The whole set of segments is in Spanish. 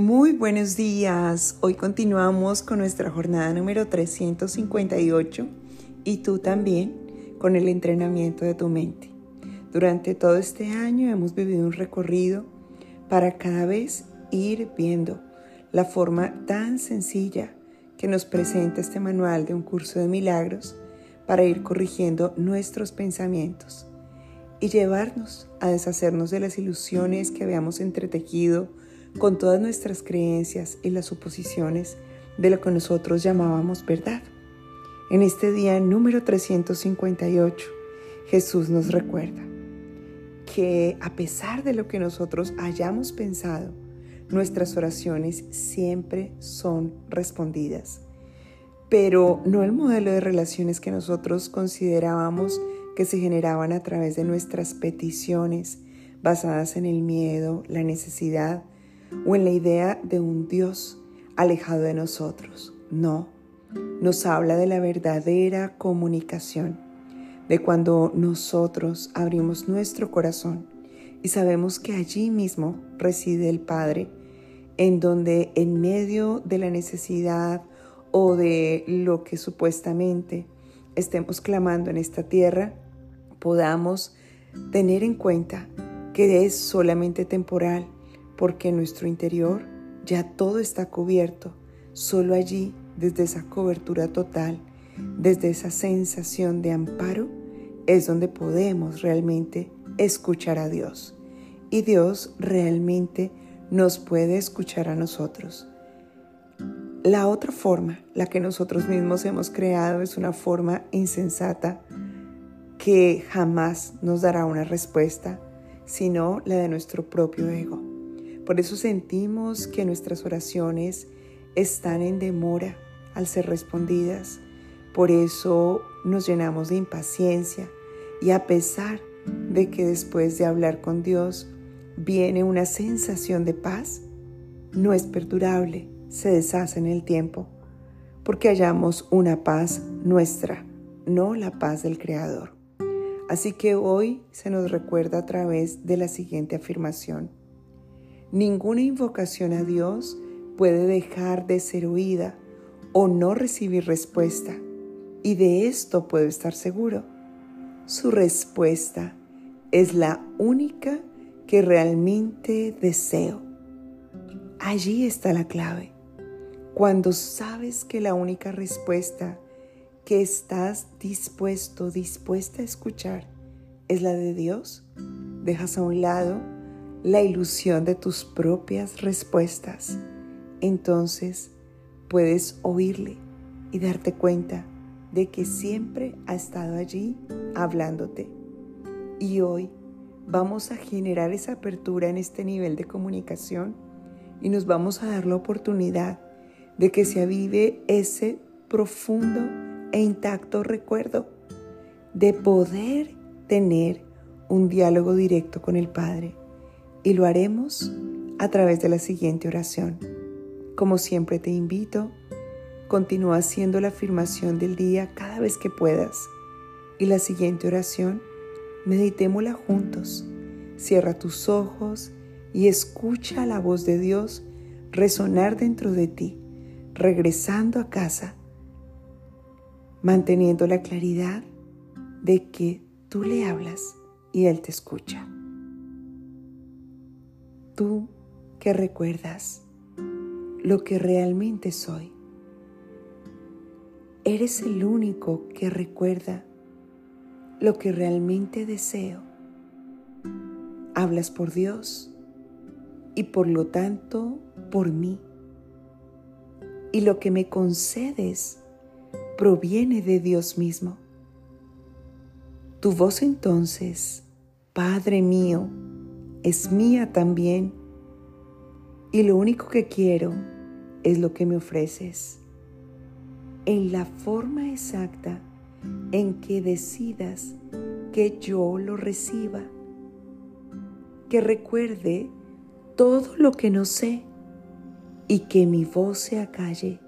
Muy buenos días. Hoy continuamos con nuestra jornada número 358 y tú también con el entrenamiento de tu mente. Durante todo este año hemos vivido un recorrido para cada vez ir viendo la forma tan sencilla que nos presenta este manual de un curso de milagros para ir corrigiendo nuestros pensamientos y llevarnos a deshacernos de las ilusiones que habíamos entretejido con todas nuestras creencias y las suposiciones de lo que nosotros llamábamos verdad. En este día número 358, Jesús nos recuerda que a pesar de lo que nosotros hayamos pensado, nuestras oraciones siempre son respondidas. Pero no el modelo de relaciones que nosotros considerábamos que se generaban a través de nuestras peticiones basadas en el miedo, la necesidad o en la idea de un Dios alejado de nosotros. No, nos habla de la verdadera comunicación, de cuando nosotros abrimos nuestro corazón y sabemos que allí mismo reside el Padre, en donde en medio de la necesidad o de lo que supuestamente estemos clamando en esta tierra, podamos tener en cuenta que es solamente temporal porque en nuestro interior ya todo está cubierto. Solo allí, desde esa cobertura total, desde esa sensación de amparo, es donde podemos realmente escuchar a Dios. Y Dios realmente nos puede escuchar a nosotros. La otra forma, la que nosotros mismos hemos creado, es una forma insensata que jamás nos dará una respuesta, sino la de nuestro propio ego. Por eso sentimos que nuestras oraciones están en demora al ser respondidas. Por eso nos llenamos de impaciencia y a pesar de que después de hablar con Dios viene una sensación de paz, no es perdurable, se deshace en el tiempo, porque hallamos una paz nuestra, no la paz del Creador. Así que hoy se nos recuerda a través de la siguiente afirmación. Ninguna invocación a Dios puede dejar de ser oída o no recibir respuesta. Y de esto puedo estar seguro. Su respuesta es la única que realmente deseo. Allí está la clave. Cuando sabes que la única respuesta que estás dispuesto, dispuesta a escuchar es la de Dios, dejas a un lado la ilusión de tus propias respuestas, entonces puedes oírle y darte cuenta de que siempre ha estado allí hablándote. Y hoy vamos a generar esa apertura en este nivel de comunicación y nos vamos a dar la oportunidad de que se avive ese profundo e intacto recuerdo de poder tener un diálogo directo con el Padre y lo haremos a través de la siguiente oración. Como siempre te invito, continúa haciendo la afirmación del día cada vez que puedas. Y la siguiente oración, meditémosla juntos. Cierra tus ojos y escucha la voz de Dios resonar dentro de ti, regresando a casa, manteniendo la claridad de que tú le hablas y Él te escucha tú que recuerdas lo que realmente soy. Eres el único que recuerda lo que realmente deseo. Hablas por Dios y por lo tanto por mí. Y lo que me concedes proviene de Dios mismo. Tu voz entonces, Padre mío, es mía también y lo único que quiero es lo que me ofreces. En la forma exacta en que decidas que yo lo reciba. Que recuerde todo lo que no sé y que mi voz se acalle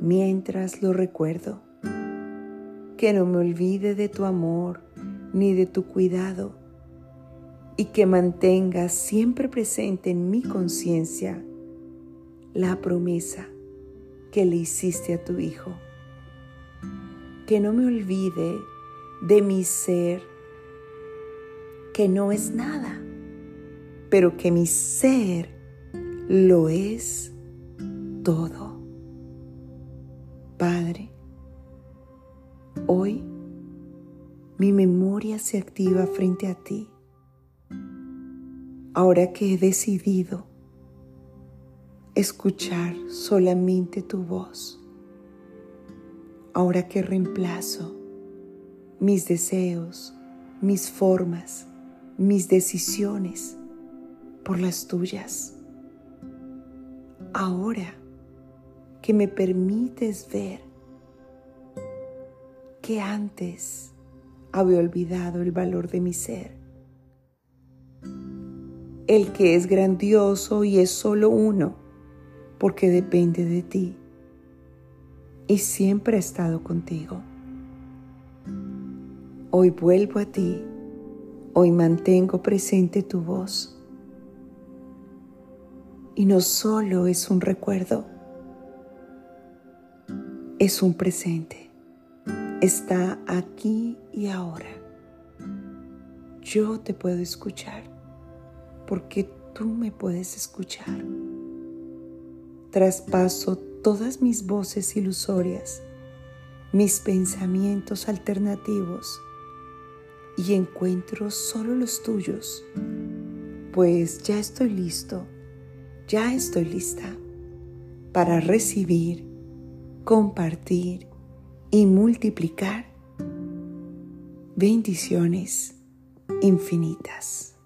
mientras lo recuerdo. Que no me olvide de tu amor ni de tu cuidado y que mantenga siempre presente en mi conciencia la promesa que le hiciste a tu Hijo. Que no me olvide de mi ser, que no es nada, pero que mi ser lo es todo. Padre, hoy mi memoria se activa frente a ti. Ahora que he decidido escuchar solamente tu voz. Ahora que reemplazo mis deseos, mis formas, mis decisiones por las tuyas. Ahora que me permites ver que antes había olvidado el valor de mi ser. El que es grandioso y es solo uno porque depende de ti y siempre ha estado contigo. Hoy vuelvo a ti, hoy mantengo presente tu voz. Y no solo es un recuerdo, es un presente. Está aquí y ahora. Yo te puedo escuchar porque tú me puedes escuchar traspaso todas mis voces ilusorias, mis pensamientos alternativos y encuentro solo los tuyos, pues ya estoy listo, ya estoy lista para recibir, compartir y multiplicar bendiciones infinitas.